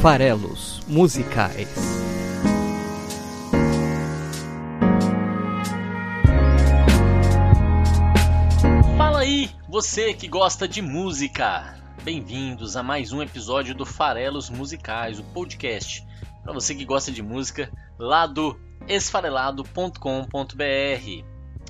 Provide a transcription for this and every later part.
Farelos Musicais. Fala aí, você que gosta de música. Bem-vindos a mais um episódio do Farelos Musicais, o podcast para você que gosta de música lá do esfarelado.com.br.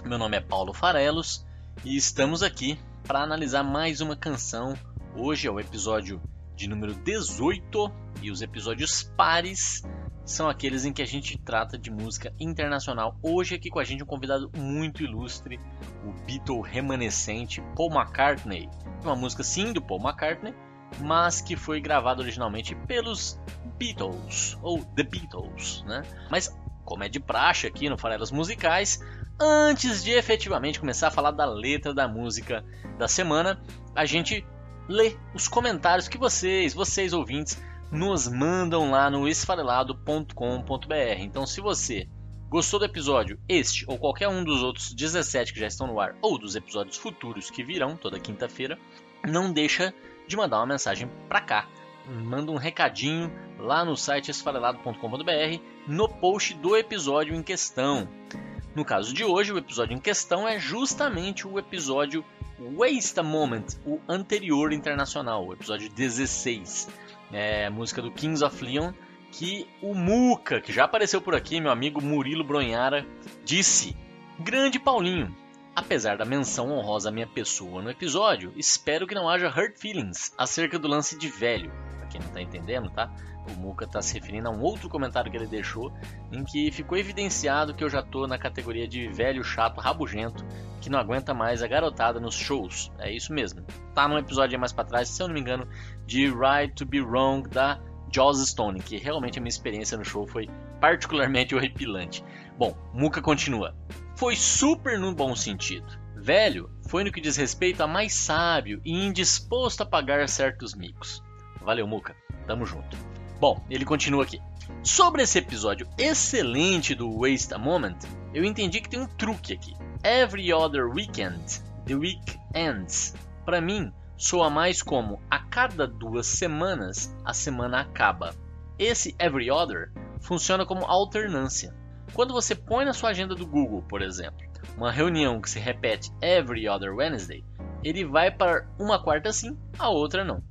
Meu nome é Paulo Farelos e estamos aqui para analisar mais uma canção. Hoje é o episódio de número 18 e os episódios pares são aqueles em que a gente trata de música internacional. Hoje aqui com a gente um convidado muito ilustre, o Beatle remanescente Paul McCartney. Uma música sim do Paul McCartney, mas que foi gravada originalmente pelos Beatles ou The Beatles, né? Mas como é de praxe aqui no Farelas Musicais, antes de efetivamente começar a falar da letra da música da semana, a gente lê os comentários que vocês, vocês ouvintes, nos mandam lá no esfarelado.com.br. Então, se você gostou do episódio, este ou qualquer um dos outros 17 que já estão no ar, ou dos episódios futuros que virão toda quinta-feira, não deixa de mandar uma mensagem para cá. Manda um recadinho lá no site esfarelado.com.br no post do episódio em questão. No caso de hoje, o episódio em questão é justamente o episódio Waste a Moment, o anterior internacional, o episódio 16. É música do Kings of Leon, que o Muca, que já apareceu por aqui, meu amigo Murilo Bronhara, disse: Grande Paulinho, apesar da menção honrosa à minha pessoa no episódio, espero que não haja hurt feelings acerca do lance de velho. Quem não tá entendendo, tá? O Muca está se referindo a um outro comentário que ele deixou, em que ficou evidenciado que eu já tô na categoria de velho chato rabugento que não aguenta mais a garotada nos shows. É isso mesmo. Tá num episódio mais para trás, se eu não me engano, de Right to Be Wrong da Joss Stone, que realmente a minha experiência no show foi particularmente horripilante. Bom, Muca continua. Foi super no bom sentido. Velho foi no que diz respeito a mais sábio e indisposto a pagar certos micos. Valeu, Muca. Tamo junto. Bom, ele continua aqui. Sobre esse episódio excelente do Waste a Moment, eu entendi que tem um truque aqui. Every Other Weekend, The Week Ends, para mim soa mais como a cada duas semanas a semana acaba. Esse Every Other funciona como alternância. Quando você põe na sua agenda do Google, por exemplo, uma reunião que se repete Every Other Wednesday, ele vai para uma quarta sim, a outra não.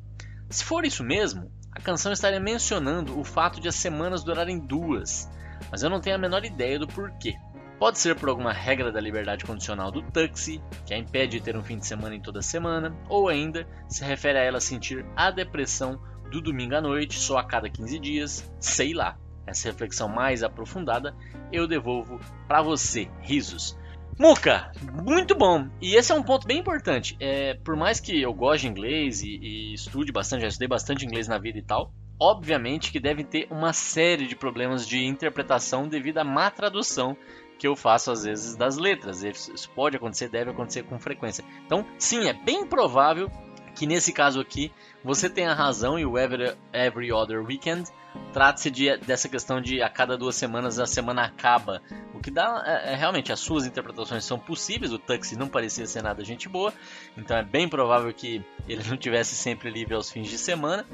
Se for isso mesmo, a canção estaria mencionando o fato de as semanas durarem duas, mas eu não tenho a menor ideia do porquê. Pode ser por alguma regra da liberdade condicional do Tuxi, que a impede de ter um fim de semana em toda semana, ou ainda se refere a ela sentir a depressão do domingo à noite só a cada 15 dias, sei lá. Essa reflexão mais aprofundada eu devolvo para você, risos. Muca, muito bom. E esse é um ponto bem importante. É, por mais que eu goste de inglês e, e estude bastante, já estudei bastante inglês na vida e tal, obviamente que deve ter uma série de problemas de interpretação devido à má tradução que eu faço às vezes das letras. Isso pode acontecer, deve acontecer com frequência. Então, sim, é bem provável que nesse caso aqui você tenha razão e o Every, every Other Weekend trata-se de, dessa questão de a cada duas semanas a semana acaba. O que dá é, é, realmente as suas interpretações são possíveis. O Tuxi não parecia ser nada gente boa, então é bem provável que ele não tivesse sempre livre aos fins de semana.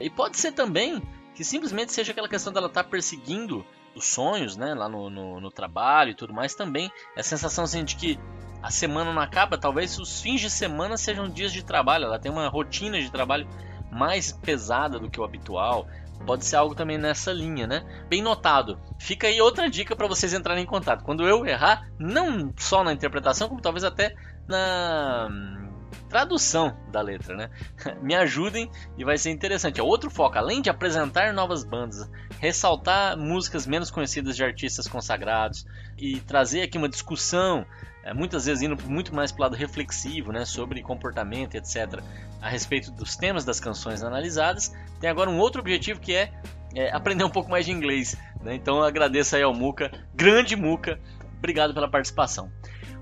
E pode ser também que simplesmente seja aquela questão dela estar tá perseguindo os sonhos, né, lá no, no, no trabalho e tudo mais também. A sensação assim, de que a semana não acaba, talvez os fins de semana sejam dias de trabalho, ela tem uma rotina de trabalho mais pesada do que o habitual. Pode ser algo também nessa linha, né? Bem notado. Fica aí outra dica para vocês entrarem em contato. Quando eu errar, não só na interpretação, como talvez até na tradução da letra, né? Me ajudem e vai ser interessante. É outro foco, além de apresentar novas bandas, ressaltar músicas menos conhecidas de artistas consagrados e trazer aqui uma discussão, é, muitas vezes indo muito mais para o lado reflexivo, né, sobre comportamento, etc., a respeito dos temas das canções analisadas. Tem agora um outro objetivo que é, é aprender um pouco mais de inglês. Né? Então agradeço aí ao Muca, grande Muca, obrigado pela participação.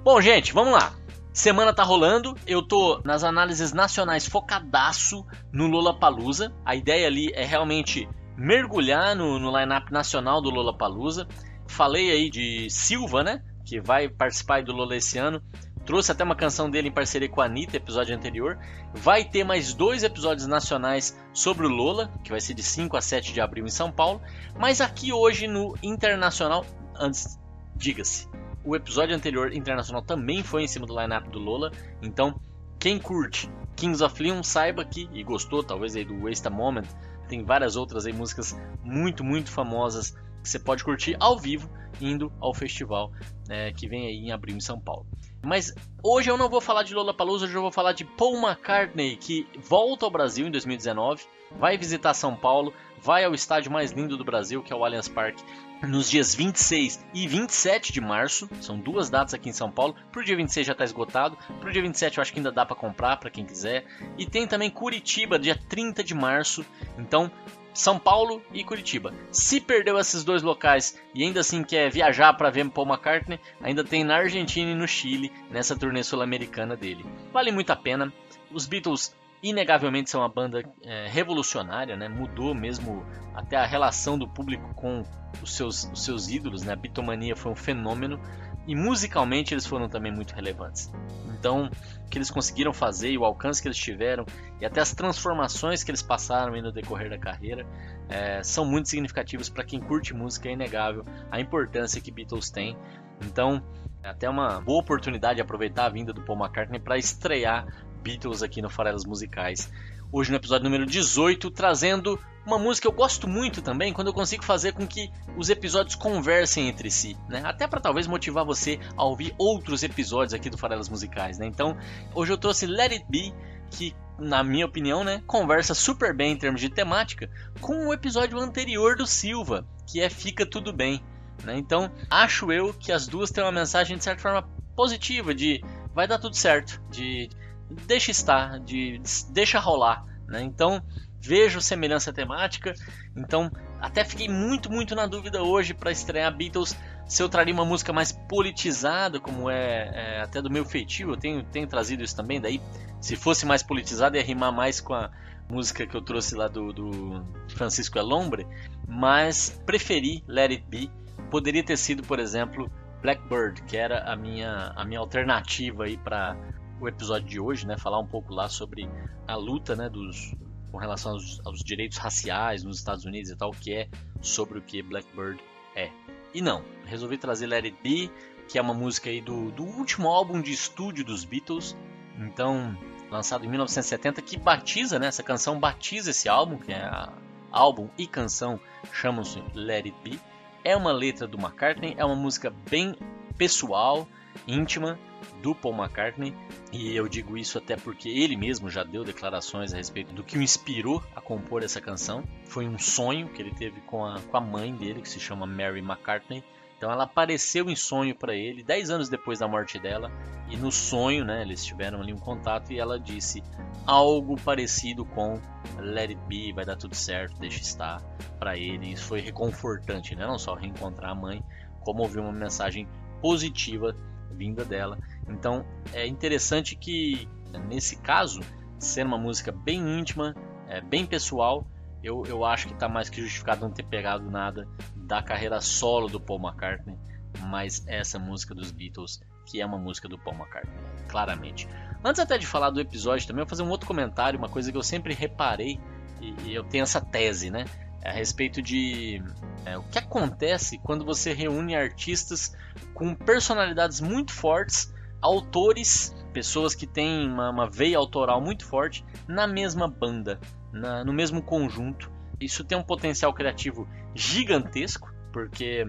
Bom, gente, vamos lá. Semana tá rolando, eu tô nas análises nacionais focadaço no Lollapalooza. A ideia ali é realmente mergulhar no, no line-up nacional do Lollapalooza. Falei aí de Silva, né? Que vai participar do Lola esse ano Trouxe até uma canção dele em parceria com a Anitta, episódio anterior. Vai ter mais dois episódios nacionais sobre o Lola, que vai ser de 5 a 7 de abril em São Paulo. Mas aqui hoje no Internacional, antes, diga-se, o episódio anterior internacional também foi em cima do lineup do Lola. Então, quem curte Kings of Leon, saiba que, e gostou talvez aí do Waste a Moment, tem várias outras aí músicas muito, muito famosas que você pode curtir ao vivo indo ao festival é, que vem aí em abril em São Paulo. Mas hoje eu não vou falar de Lollapalooza, hoje eu vou falar de Paul McCartney, que volta ao Brasil em 2019, vai visitar São Paulo, vai ao estádio mais lindo do Brasil, que é o Allianz Parque, nos dias 26 e 27 de março. São duas datas aqui em São Paulo. Pro dia 26 já está esgotado. Pro dia 27 eu acho que ainda dá para comprar para quem quiser. E tem também Curitiba, dia 30 de março. Então, são Paulo e Curitiba. Se perdeu esses dois locais e ainda assim quer viajar para ver Paul McCartney, ainda tem na Argentina e no Chile nessa turnê sul-americana dele. Vale muito a pena. Os Beatles inegavelmente são uma banda é, revolucionária, né? mudou mesmo até a relação do público com os seus, os seus ídolos. Né? A Beatlemania foi um fenômeno e musicalmente eles foram também muito relevantes. Então, o que eles conseguiram fazer e o alcance que eles tiveram e até as transformações que eles passaram no decorrer da carreira é, são muito significativos para quem curte música. É inegável a importância que Beatles têm. Então, é até uma boa oportunidade de aproveitar a vinda do Paul McCartney para estrear Beatles aqui no Farelas Musicais. Hoje no episódio número 18, trazendo uma música que eu gosto muito também, quando eu consigo fazer com que os episódios conversem entre si, né? Até para talvez motivar você a ouvir outros episódios aqui do Farelas Musicais, né? Então, hoje eu trouxe Let It Be, que na minha opinião, né, conversa super bem em termos de temática com o episódio anterior do Silva, que é Fica Tudo Bem. Né? Então, acho eu que as duas têm uma mensagem de certa forma positiva, de vai dar tudo certo, de deixa estar, de deixa rolar. Né? Então vejo semelhança temática. Então até fiquei muito, muito na dúvida hoje para estrear Beatles se eu traria uma música mais politizada, como é, é, até do meu feitio. Eu tenho, tenho trazido isso também. Daí, se fosse mais politizada, ia rimar mais com a música que eu trouxe lá do, do Francisco Elombre. Mas preferi Let It Be. Poderia ter sido, por exemplo, Blackbird, que era a minha, a minha alternativa aí para o episódio de hoje, né, falar um pouco lá sobre a luta, né, dos com relação aos, aos, direitos raciais nos Estados Unidos e tal, que é sobre o que Blackbird é. E não, resolvi trazer Let It Be, que é uma música aí do, do último álbum de estúdio dos Beatles, então lançado em 1970, que batiza, né, essa canção batiza esse álbum, que é a, álbum e canção chamam-se Let It Be. É uma letra do McCartney, é uma música bem pessoal, íntima, do Paul McCartney, e eu digo isso até porque ele mesmo já deu declarações a respeito do que o inspirou a compor essa canção. Foi um sonho que ele teve com a, com a mãe dele, que se chama Mary McCartney. Então ela apareceu em sonho para ele 10 anos depois da morte dela, e no sonho, né, eles tiveram ali um contato e ela disse algo parecido com Let it be, vai dar tudo certo, deixa estar para ele. Isso foi reconfortante, né? Não só reencontrar a mãe, como ouvir uma mensagem positiva vinda dela. Então é interessante que nesse caso, sendo uma música bem íntima, é, bem pessoal, eu, eu acho que está mais que justificado não ter pegado nada da carreira solo do Paul McCartney, mas essa música dos Beatles, que é uma música do Paul McCartney, claramente. Antes até de falar do episódio também, eu vou fazer um outro comentário, uma coisa que eu sempre reparei, e, e eu tenho essa tese, né? A respeito de é, o que acontece quando você reúne artistas com personalidades muito fortes, autores, pessoas que têm uma, uma veia autoral muito forte na mesma banda, na, no mesmo conjunto. Isso tem um potencial criativo gigantesco, porque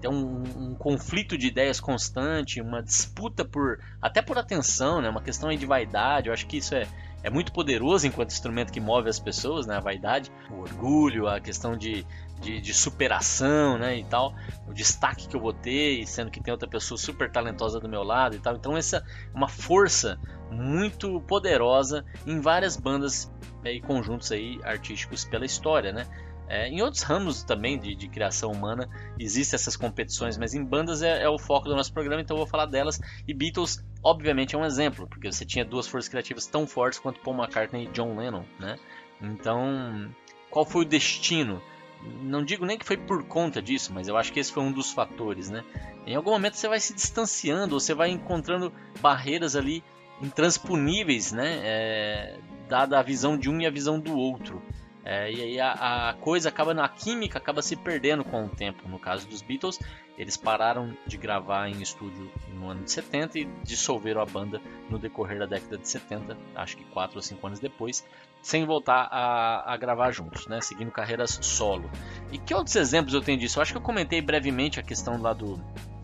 tem um, um, conflito de ideias constante, uma disputa por até por atenção, né? uma questão de vaidade. Eu acho que isso é, é muito poderoso enquanto instrumento que move as pessoas, né? A vaidade, o orgulho, a questão de, de, de, superação, né? E tal, o destaque que eu vou ter, sendo que tem outra pessoa super talentosa do meu lado e tal. Então essa é uma força muito poderosa em várias bandas é, e conjuntos aí artísticos pela história, né? É, em outros ramos também de, de, criação humana existem essas competições, mas em bandas é, é, o foco do nosso programa, então eu vou falar delas. E Beatles, obviamente, é um exemplo, porque você tinha duas forças criativas tão fortes quanto Paul McCartney e John Lennon, né? Então, qual foi o destino não digo nem que foi por conta disso, mas eu acho que esse foi um dos fatores, né? Em algum momento você vai se distanciando, você vai encontrando barreiras ali intransponíveis, né? É, dada a visão de um e a visão do outro. É, e aí a, a, coisa acaba, a química acaba se perdendo com o tempo. No caso dos Beatles, eles pararam de gravar em estúdio no ano de 70 e dissolveram a banda no decorrer da década de 70, acho que 4 ou 5 anos depois, sem voltar a, a gravar juntos, né? seguindo carreiras solo. E que outros exemplos eu tenho disso? Eu acho que eu comentei brevemente a questão lá do,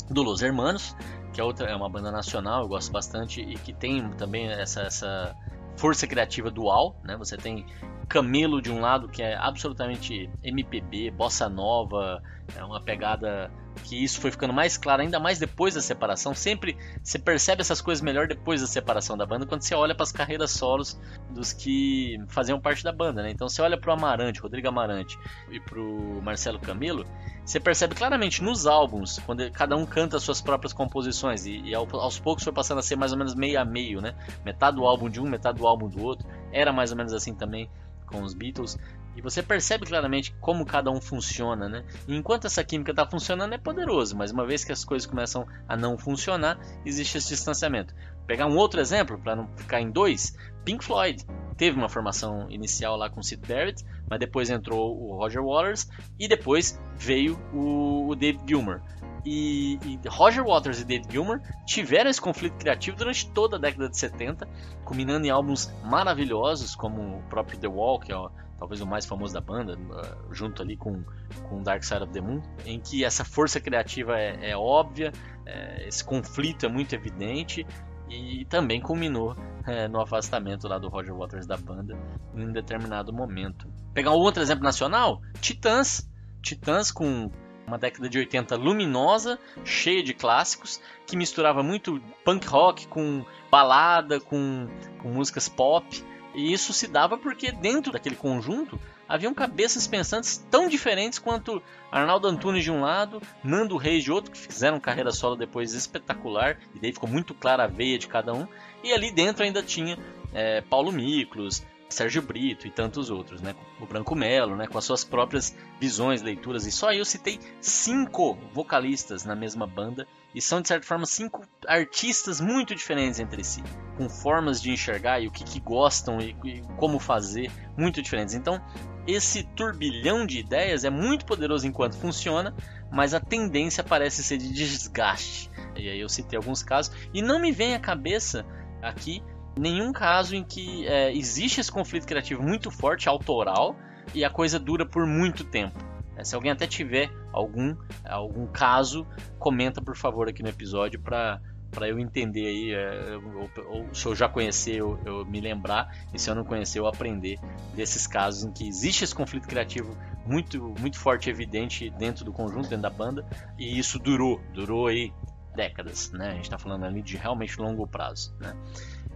do Los Hermanos, que é, outra, é uma banda nacional, eu gosto bastante, e que tem também essa, essa força criativa dual, né? Você tem Camelo de um lado que é absolutamente MPB, bossa nova, é uma pegada que isso foi ficando mais claro ainda mais depois da separação. Sempre você percebe essas coisas melhor depois da separação da banda quando você olha para as carreiras solos dos que faziam parte da banda, né? Então você olha para o Amarante, Rodrigo Amarante e para o Marcelo Camelo, você percebe claramente nos álbuns, quando cada um canta as suas próprias composições, e, e aos poucos foi passando a ser mais ou menos meio a meio, né? Metade do álbum de um, metade do álbum do outro. Era mais ou menos assim também com os Beatles. E você percebe claramente como cada um funciona, né? E enquanto essa química está funcionando é poderoso, mas uma vez que as coisas começam a não funcionar, existe esse distanciamento. Pegar um outro exemplo, para não ficar em dois, Pink Floyd teve uma formação inicial lá com Sid Barrett, mas depois entrou o Roger Waters e depois veio o, o Dave Gilmour. E, e, Roger Waters e Dave Gilmour tiveram esse conflito criativo durante toda a década de 70, culminando em álbuns maravilhosos como o próprio The Wall, que é talvez o mais famoso da banda, uh, junto ali com, com Dark Side of the Moon, em que essa força criativa é, é óbvia, é, esse conflito é muito evidente e também culminou é, no afastamento lá do Roger Waters da banda em determinado momento. Pegar um outro exemplo nacional, Titãs. Titãs com uma década de 80 luminosa, cheia de clássicos, que misturava muito punk rock com balada, com, com músicas pop. E isso se dava porque dentro daquele conjunto haviam cabeças pensantes tão diferentes quanto Arnaldo Antunes de um lado, Nando Reis de outro, que fizeram carreira solo depois espetacular, e daí ficou muito clara a veia de cada um, e ali dentro ainda tinha é, Paulo Miklos, Sérgio Brito e tantos outros, né? O Branco Melo, né? Com as suas próprias visões, leituras. E só eu citei cinco vocalistas na mesma banda e são de certa forma cinco artistas muito diferentes entre si, com formas de enxergar e o que, que gostam e, e como fazer muito diferentes. Então, esse turbilhão de ideias é muito poderoso enquanto funciona, mas a tendência parece ser de desgaste. E aí eu citei alguns casos e não me vem à cabeça aqui nenhum caso em que é, existe esse conflito criativo muito forte, autoral, e a coisa dura por muito tempo. É, se alguém até tiver algum, algum caso, comenta por favor aqui no episódio para para eu entender aí, é, ou, ou, se eu já conhecer, eu, eu, me lembrar, e se eu não conhecer, eu aprender desses casos em que existe esse conflito criativo muito, muito forte e evidente dentro do conjunto, dentro da banda, e isso durou, durou aí décadas, né? A gente está falando ali de realmente longo prazo, né?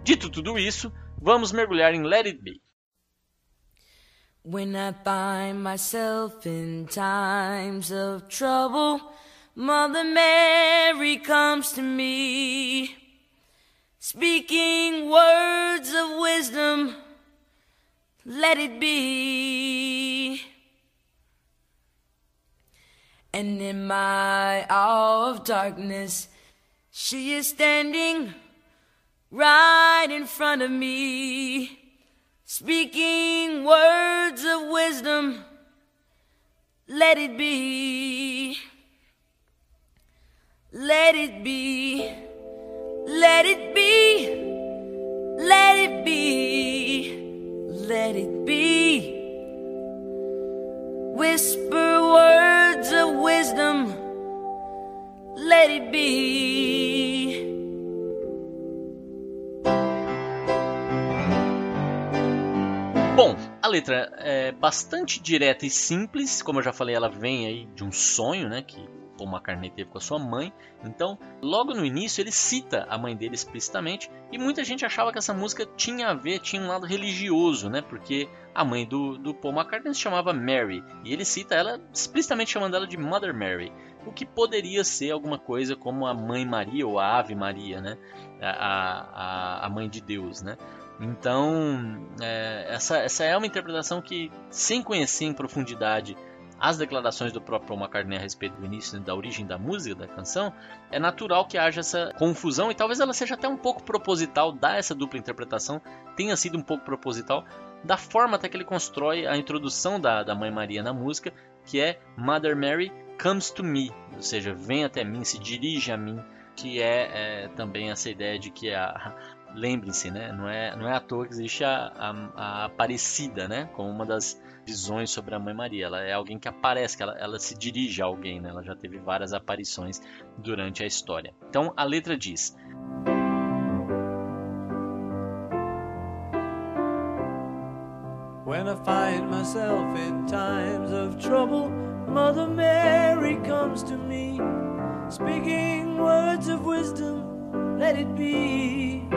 Dito tudo isso, vamos mergulhar em Let It Be. When I find myself in times of trouble, Mother Mary comes to me, speaking words of wisdom. Let it be. And in my hour of darkness, she is standing right in front of me, speaking words of wisdom. Let it be. Let it be. Let it be. Let it be. Let it be. Whisper words of wisdom. Let it be. Letra é bastante direta e simples, como eu já falei, ela vem aí de um sonho, né, que Paul McCartney teve com a sua mãe. Então, logo no início ele cita a mãe dele explicitamente e muita gente achava que essa música tinha a ver, tinha um lado religioso, né, porque a mãe do, do Paul McCartney se chamava Mary e ele cita ela explicitamente chamando ela de Mother Mary, o que poderia ser alguma coisa como a Mãe Maria ou a Ave Maria, né, a, a, a mãe de Deus, né. Então, é, essa, essa é uma interpretação que, sem conhecer em profundidade as declarações do próprio Paul McCartney a respeito do início da origem da música, da canção, é natural que haja essa confusão e talvez ela seja até um pouco proposital, dar essa dupla interpretação tenha sido um pouco proposital da forma até que ele constrói a introdução da, da Mãe Maria na música, que é Mother Mary comes to me, ou seja, vem até mim, se dirige a mim, que é, é também essa ideia de que a, lembrem-se, né? Não é, não é à toa que existe a, a, a, Aparecida, né? Como uma das visões sobre a Mãe Maria. Ela é alguém que aparece, que ela, ela se dirige a alguém, né? Ela já teve várias aparições durante a história. Então a letra diz: When I find myself in times of trouble, Mother Mary comes to me, speaking words of wisdom, let it be.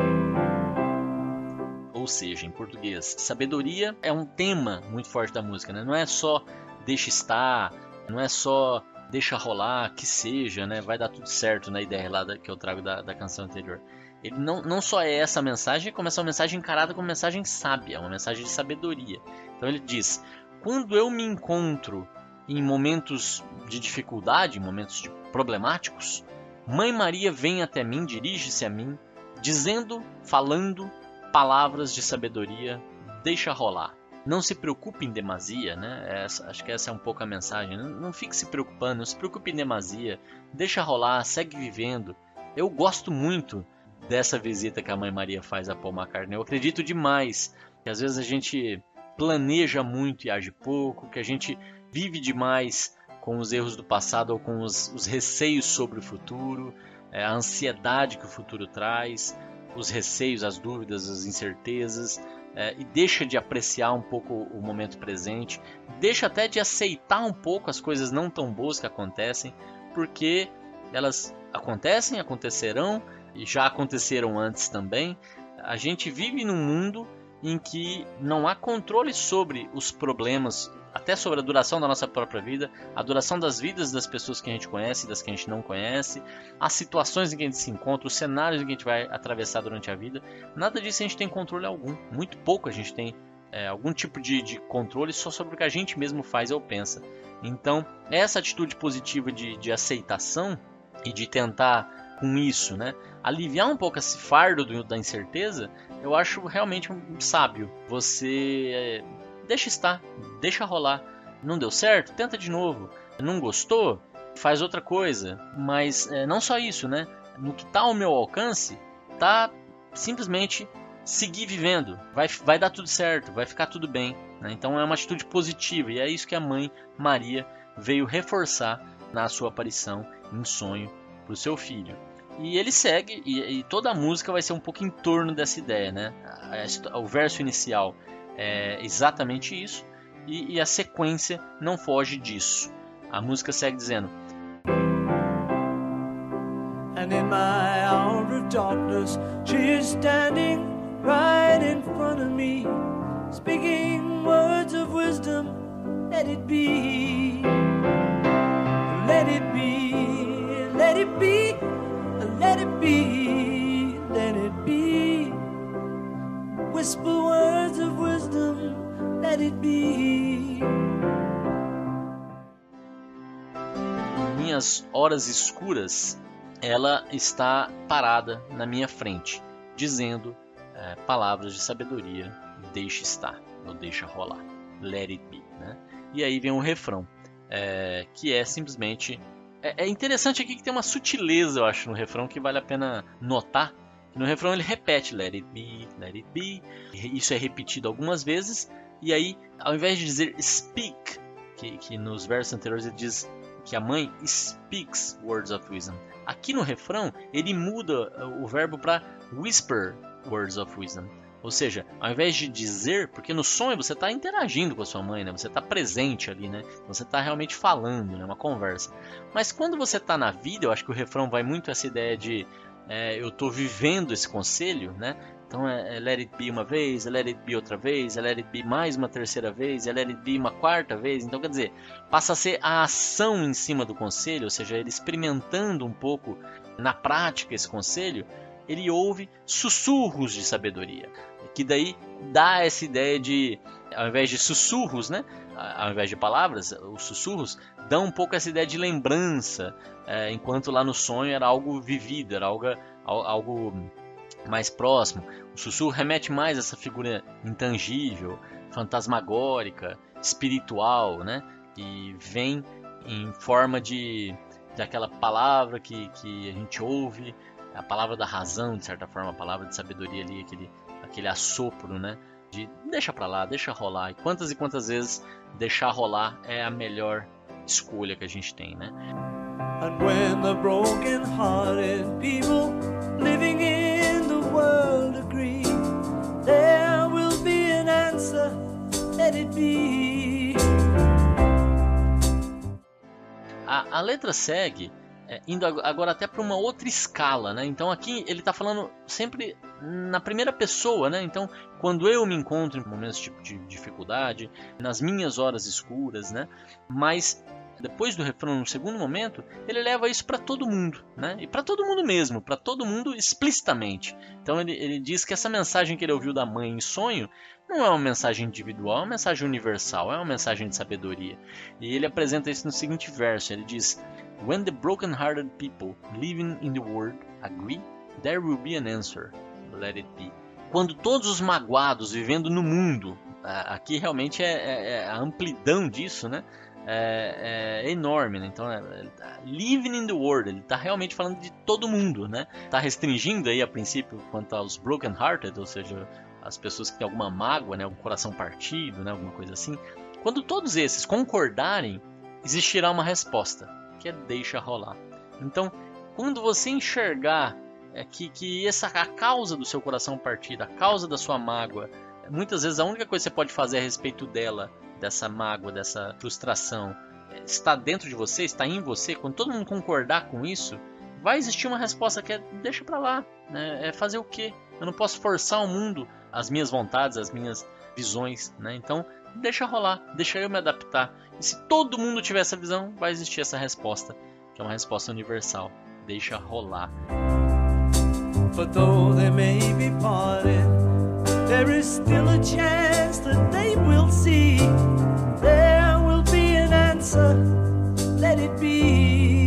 Ou seja, em português, sabedoria é um tema muito forte da música, né? Não é só deixa estar, não é só deixa rolar, que seja, né? Vai dar tudo certo na ideia lá que eu trago da, da canção anterior. Ele não, não só é essa mensagem, como essa mensagem encarada como mensagem sábia, uma mensagem de sabedoria. Então ele diz: quando eu me encontro em momentos de dificuldade, em momentos de problemáticos, Mãe Maria vem até mim, dirige-se a mim, dizendo, falando palavras de sabedoria, deixa rolar. Não se preocupe em demasia, né? Essa, acho que essa é um pouco a mensagem. Não, não fique se preocupando, não se preocupe em demasia, deixa rolar, segue vivendo. Eu gosto muito dessa visita que a Mãe Maria faz a Paul McCartney. Eu acredito demais que às vezes a gente planeja muito e age pouco, que a gente vive demais com os erros do passado ou com os, os receios sobre o futuro, é, a ansiedade que o futuro traz, os receios, as dúvidas, as incertezas, é, e deixa de apreciar um pouco o momento presente, deixa até de aceitar um pouco as coisas não tão boas que acontecem, porque elas acontecem, acontecerão e já aconteceram antes também. A gente vive num mundo em que não há controle sobre os problemas, até sobre a duração da nossa própria vida, a duração das vidas das pessoas que a gente conhece e das que a gente não conhece, as situações em que a gente se encontra, os cenários em que a gente vai atravessar durante a vida. Nada disso a gente tem controle algum. Muito pouco a gente tem é, algum tipo de, de, controle só sobre o que a gente mesmo faz ou pensa. Então, essa atitude positiva de, de aceitação e de tentar com isso, né? Aliviar um pouco esse fardo do, da incerteza, eu acho realmente sábio. Você é, deixa estar, deixa rolar. Não deu certo? Tenta de novo. Não gostou? Faz outra coisa. Mas é, não só isso, né? No que está ao meu alcance, tá simplesmente seguir vivendo. Vai, vai dar tudo certo, vai ficar tudo bem. Né? Então é uma atitude positiva e é isso que a mãe Maria veio reforçar na sua aparição em sonho para o seu filho. E ele segue, e, e, toda a música vai ser um pouco em torno dessa ideia, né? O verso inicial é exatamente isso, e, e a sequência não foge disso. A música segue dizendo: And in my hour of darkness, she is standing right in front of me, speaking words of wisdom. Let it be, let it be, let it be. Let it be, let it be. Whisper let it be. Minhas horas escuras, ela está parada na minha frente, dizendo é, palavras de sabedoria, deixa estar, ou deixa rolar, let it be. Né? E aí vem um refrão, é, que é simplesmente é, é, interessante aqui que tem uma sutileza, eu acho, no refrão que vale a pena notar. No refrão ele repete let it be, let it be. Isso é repetido algumas vezes. E aí, ao invés de dizer speak, que, que nos versos anteriores ele diz que a mãe speaks words of wisdom. Aqui no refrão ele muda o verbo para whisper words of wisdom. Ou seja, ao invés de dizer, porque no sonho você está interagindo com a sua mãe, né? Você está presente ali, né? Você está realmente falando, né? Uma conversa. Mas quando você está na vida, eu acho que o refrão vai muito essa ideia de é, eu estou vivendo esse conselho, né? Então é, é, let it be uma vez, é let it be outra vez, é let it be mais uma terceira vez, é let it be uma quarta vez. Então quer dizer, passa a ser a ação em cima do conselho, ou seja, ele experimentando um pouco na prática esse conselho, ele ouve sussurros de sabedoria. Que daí dá essa ideia de, ao invés de sussurros, né? Ao invés de palavras, os sussurros dão um pouco essa ideia de lembrança, é, enquanto lá no sonho era algo vivido, era algo, algo mais próximo. O sussurro remete mais a essa figura intangível, fantasmagórica, espiritual, né? Que vem em forma de daquela palavra que, que a gente ouve, a palavra da razão, de certa forma, a palavra de sabedoria ali, aquele, aquele assopro, né? De deixa pra lá, deixa rolar. E quantas e quantas vezes deixar rolar é a melhor escolha que a gente tem, né? And when the broken hearted people living in the world agree, there will be an answer, let it be. A, a letra segue é, indo agora até para uma outra escala, né? Então aqui ele está falando sempre na primeira pessoa, né? Então quando eu me encontro em momentos tipo de dificuldade, nas minhas horas escuras, né? Mas depois do refrão, no segundo momento, ele leva isso para todo mundo, né? E para todo mundo mesmo, para todo mundo explicitamente. Então ele, ele diz que essa mensagem que ele ouviu da mãe em sonho não é uma mensagem individual, é uma mensagem universal, é uma mensagem de sabedoria. E ele apresenta isso no seguinte verso: ele diz: When the broken-hearted people living in the world agree, there will be an answer. Let it be. Quando todos os magoados vivendo no mundo, aqui realmente é, é, é a amplidão disso, né? É, é enorme, né? Então, é, tá living in the world, ele está realmente falando de todo mundo, né? Está restringindo aí a princípio quanto aos broken hearted, ou seja, as pessoas que têm alguma mágoa, né? Algum coração partido, né? Alguma coisa assim. Quando todos esses concordarem, existirá uma resposta, que é deixa rolar. Então, quando você enxergar é, que, que essa a causa do seu coração partido, a causa da sua mágoa, muitas vezes a única coisa que você pode fazer a respeito dela dessa mágoa, dessa frustração, é, está dentro de você, está em você, quando todo mundo concordar com isso, vai existir uma resposta que é deixa para lá, né? É fazer o quê? Eu não posso forçar o mundo as minhas vontades, as minhas visões, né? Então, deixa rolar, deixa eu me adaptar. E se todo mundo tiver essa visão, vai existir essa resposta, que é uma resposta universal. Deixa rolar. But though they may be parted, there is still a chance they will see. There will be an answer. Let it be.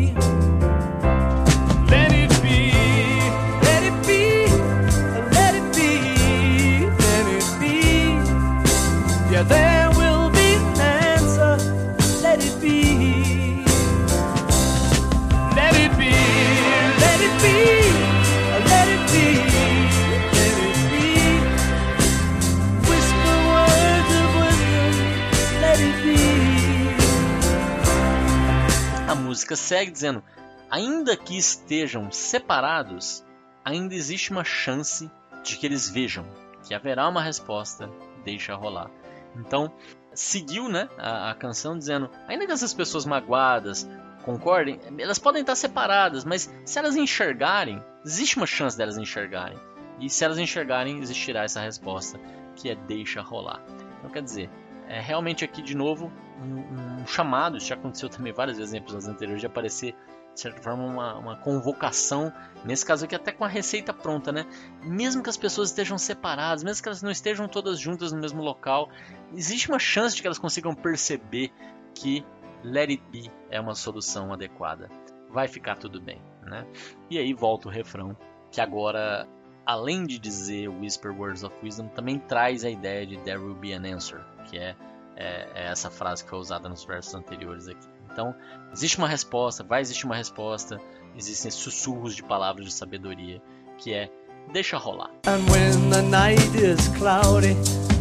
Música segue dizendo: ainda que estejam separados, ainda existe uma chance de que eles vejam que haverá uma resposta. Deixa rolar. Então, seguiu né, a, a canção dizendo: ainda que essas pessoas magoadas concordem, elas podem estar separadas, mas se elas enxergarem, existe uma chance delas enxergarem. E se elas enxergarem, existirá essa resposta, que é deixa rolar. Então, quer dizer, é realmente aqui de novo um, um chamado, isso já aconteceu também várias vezes em episódios anteriores, de aparecer de certa forma uma, uma convocação, nesse caso aqui até com a receita pronta, né? Mesmo que as pessoas estejam separadas, mesmo que elas não estejam todas juntas no mesmo local, existe uma chance de que elas consigam perceber que Let It Be é uma solução adequada. Vai ficar tudo bem, né? E aí volta o refrão, que agora, além de dizer Whisper Words of Wisdom, também traz a ideia de There Will Be an Answer, que é, é, é essa frase que foi usada nos versos anteriores aqui. Então, existe uma resposta, vai existir uma resposta, existem sussurros de palavras de sabedoria, que é deixa rolar. And when the night is cloudy,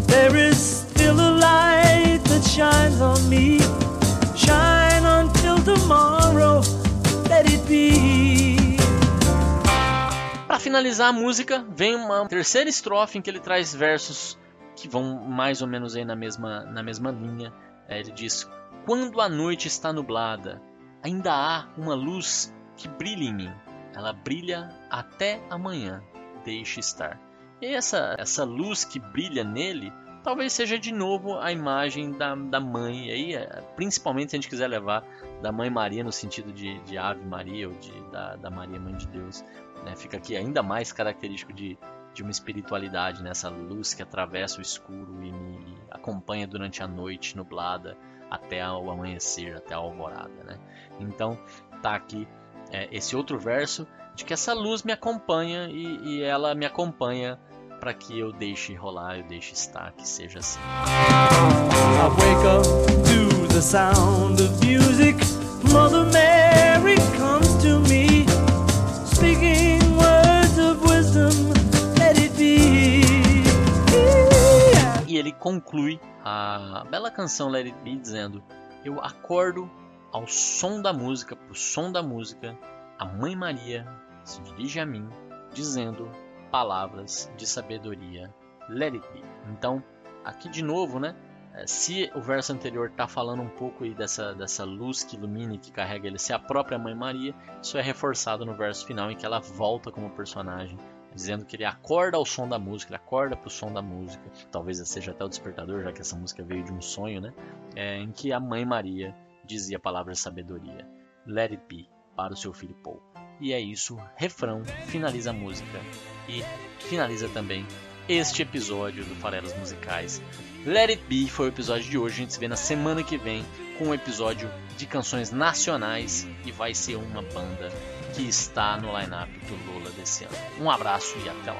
there is still a light that shines on me. Shine until tomorrow, let it be. Para finalizar a música, vem uma terceira estrofe em que ele traz versos que vão mais ou menos aí na mesma, na mesma linha. É, ele diz: Quando a noite está nublada, ainda há uma luz que brilha em mim. Ela brilha até amanhã. Deixe estar. E essa, essa luz que brilha nele talvez seja de novo a imagem da, da mãe. E aí, é, principalmente se a gente quiser levar da Mãe Maria no sentido de, de Ave Maria ou de, da, da Maria Mãe de Deus. Né? Fica aqui ainda mais característico de, de uma espiritualidade, nessa né? luz que atravessa o escuro e me acompanha durante a noite nublada até o amanhecer, até a alvorada. Né? Então tá aqui é, esse outro verso de que essa luz me acompanha e, e ela me acompanha para que eu deixe rolar, eu deixe estar, que seja assim. I wake up to the sound of music, Mother Mary conclui a bela canção Let It Be dizendo: Eu acordo ao som da música, pro som da música, a Mãe Maria se dirige a mim, dizendo palavras de sabedoria. Let it be. Então, aqui de novo, né? É, se o verso anterior está falando um pouco aí dessa, dessa luz que ilumina e que carrega ele ser a própria Mãe Maria, isso é reforçado no verso final em que ela volta como personagem, dizendo que ele acorda ao som da música, ele acorda para o som da música, talvez seja até o despertador, já que essa música veio de um sonho, né? É, em que a Mãe Maria dizia a palavra sabedoria, Let it be, para o seu filho Paul. E é isso, refrão, finaliza a música e finaliza também este episódio do Farelas Musicais. Let It Be foi o episódio de hoje, a gente se vê na semana que vem com um episódio de canções nacionais e vai ser uma banda que está no line-up do Lola desse ano. Um abraço e até lá.